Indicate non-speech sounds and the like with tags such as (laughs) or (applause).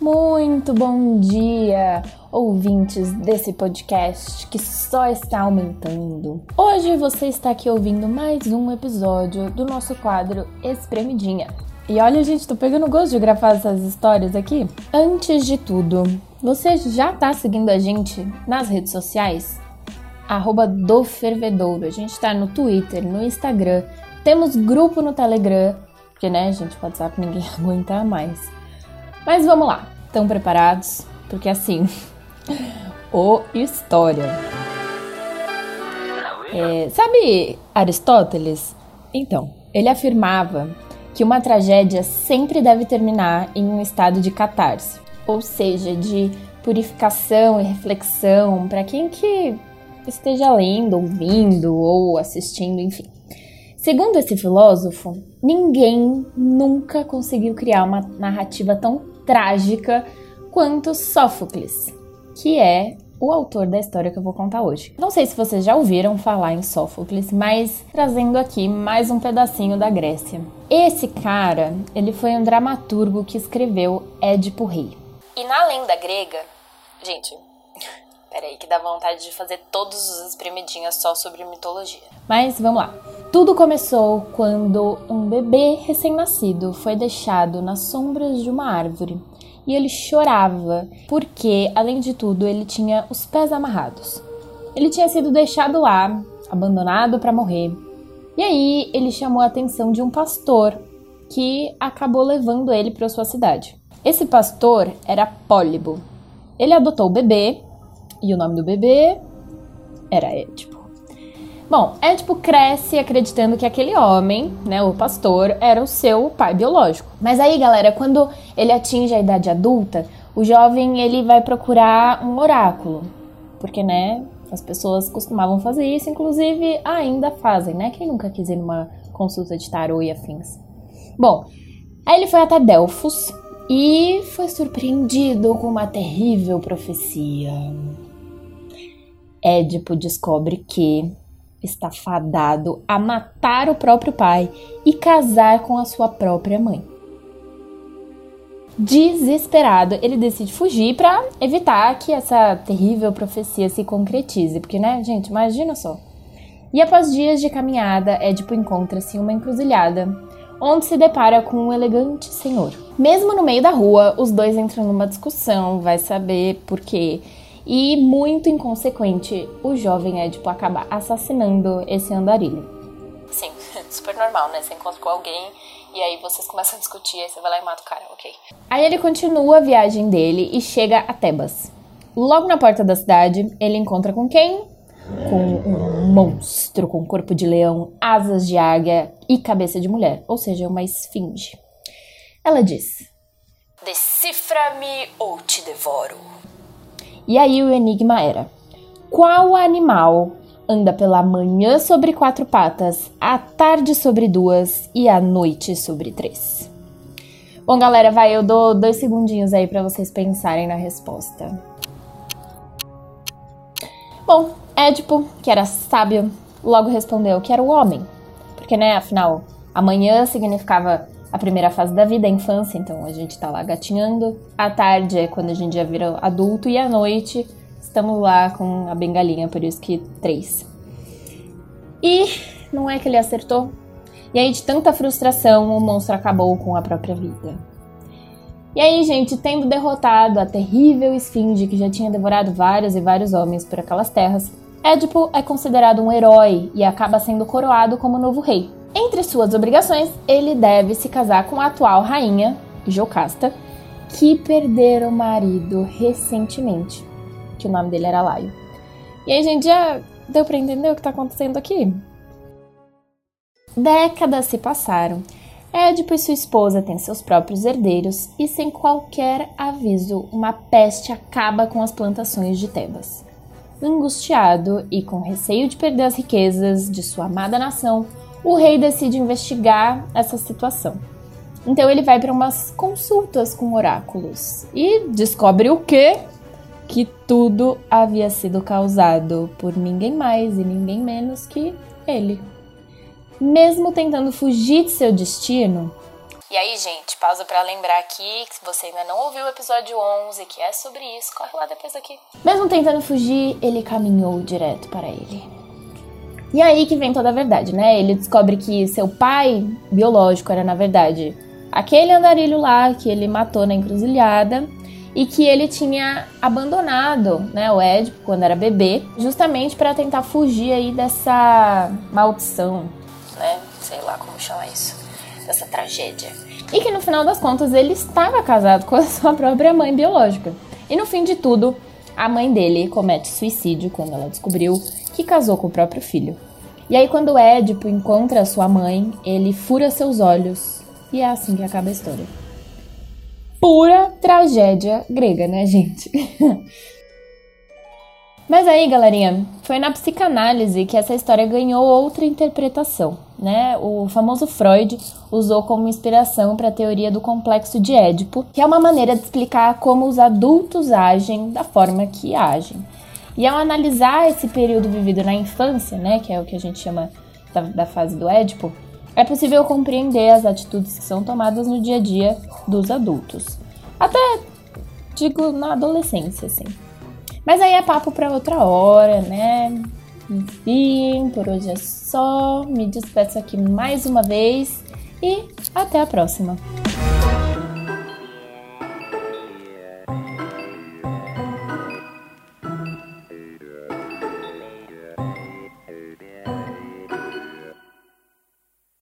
Muito bom dia, ouvintes desse podcast que só está aumentando. Hoje você está aqui ouvindo mais um episódio do nosso quadro Espremidinha. E olha, gente, tô pegando gosto de gravar essas histórias aqui. Antes de tudo, você já tá seguindo a gente nas redes sociais? Arroba do Fervedouro. A gente tá no Twitter, no Instagram, temos grupo no Telegram, porque né, gente, WhatsApp ninguém (laughs) aguenta mais. Mas vamos lá, estão preparados? Porque assim, (laughs) o história. É, sabe Aristóteles? Então, ele afirmava que uma tragédia sempre deve terminar em um estado de catarse, ou seja, de purificação e reflexão para quem que esteja lendo, ouvindo ou assistindo, enfim. Segundo esse filósofo, ninguém nunca conseguiu criar uma narrativa tão trágica quanto Sófocles, que é o autor da história que eu vou contar hoje. Não sei se vocês já ouviram falar em Sófocles, mas trazendo aqui mais um pedacinho da Grécia. Esse cara, ele foi um dramaturgo que escreveu Édipo Rei. E na lenda grega, gente, peraí que dá vontade de fazer todos os espremidinhas só sobre mitologia. Mas vamos lá. Tudo começou quando um bebê recém-nascido foi deixado nas sombras de uma árvore e ele chorava porque, além de tudo, ele tinha os pés amarrados. Ele tinha sido deixado lá, abandonado para morrer. E aí ele chamou a atenção de um pastor que acabou levando ele para sua cidade. Esse pastor era Pólibo. Ele adotou o bebê e o nome do bebê era Édipo. Bom, Édipo cresce acreditando que aquele homem, né, o pastor, era o seu pai biológico. Mas aí, galera, quando ele atinge a idade adulta, o jovem ele vai procurar um oráculo, porque, né, as pessoas costumavam fazer isso, inclusive ainda fazem, né? Quem nunca quis ir numa consulta de tarô e afins? Bom, aí ele foi até Delfos e foi surpreendido com uma terrível profecia. Édipo descobre que está fadado a matar o próprio pai e casar com a sua própria mãe. Desesperado, ele decide fugir para evitar que essa terrível profecia se concretize, porque, né, gente, imagina só. E após dias de caminhada, Édipo encontra-se em uma encruzilhada, onde se depara com um elegante senhor. Mesmo no meio da rua, os dois entram numa discussão, vai saber por quê e, muito inconsequente, o jovem Édipo acaba assassinando esse andarilho. Sim, (laughs) super normal, né? Você encontra com alguém e aí vocês começam a discutir, aí você vai lá e mata o cara, ok. Aí ele continua a viagem dele e chega a Tebas. Logo na porta da cidade, ele encontra com quem? Com um monstro com corpo de leão, asas de águia e cabeça de mulher, ou seja, uma esfinge. Ela diz: Decifra-me ou te devoro. E aí o enigma era: qual animal anda pela manhã sobre quatro patas, à tarde sobre duas e à noite sobre três? Bom, galera, vai, eu dou dois segundinhos aí para vocês pensarem na resposta. Bom, Édipo, que era sábio, logo respondeu que era o homem. Porque, né, afinal, amanhã significava a primeira fase da vida, a infância, então a gente tá lá gatinhando. A tarde é quando a gente já vira adulto e à noite estamos lá com a bengalinha, por isso que três. E não é que ele acertou. E aí, de tanta frustração, o monstro acabou com a própria vida. E aí, gente, tendo derrotado a terrível esfinge que já tinha devorado vários e vários homens por aquelas terras, Édipo é considerado um herói e acaba sendo coroado como novo rei. Entre suas obrigações, ele deve se casar com a atual rainha, Jocasta, que perdera o marido recentemente, que o nome dele era Laio. E aí, gente, já deu para entender o que está acontecendo aqui? Décadas se passaram. Édipo e sua esposa têm seus próprios herdeiros e, sem qualquer aviso, uma peste acaba com as plantações de Tebas. Angustiado e com receio de perder as riquezas de sua amada nação, o rei decide investigar essa situação. Então ele vai para umas consultas com oráculos e descobre o quê? Que tudo havia sido causado por ninguém mais e ninguém menos que ele. Mesmo tentando fugir de seu destino, E aí, gente, pausa para lembrar aqui que se você ainda não ouviu o episódio 11, que é sobre isso, corre lá depois aqui. Mesmo tentando fugir, ele caminhou direto para ele. E aí que vem toda a verdade, né? Ele descobre que seu pai biológico era, na verdade, aquele andarilho lá que ele matou na encruzilhada e que ele tinha abandonado, né, o Édipo quando era bebê, justamente para tentar fugir aí dessa maldição, né? Sei lá como chama isso, dessa tragédia. E que no final das contas ele estava casado com a (laughs) sua própria mãe biológica. E no fim de tudo, a mãe dele comete suicídio quando ela descobriu que casou com o próprio filho. E aí quando Édipo encontra sua mãe, ele fura seus olhos e é assim que acaba a história. Pura tragédia grega, né, gente? (laughs) Mas aí, galerinha, foi na psicanálise que essa história ganhou outra interpretação, né? O famoso Freud usou como inspiração para a teoria do complexo de Édipo, que é uma maneira de explicar como os adultos agem da forma que agem. E ao analisar esse período vivido na infância, né, que é o que a gente chama da, da fase do Édipo, é possível compreender as atitudes que são tomadas no dia a dia dos adultos. Até, digo, na adolescência, assim. Mas aí é papo para outra hora, né? Enfim, por hoje é só. Me despeço aqui mais uma vez e até a próxima.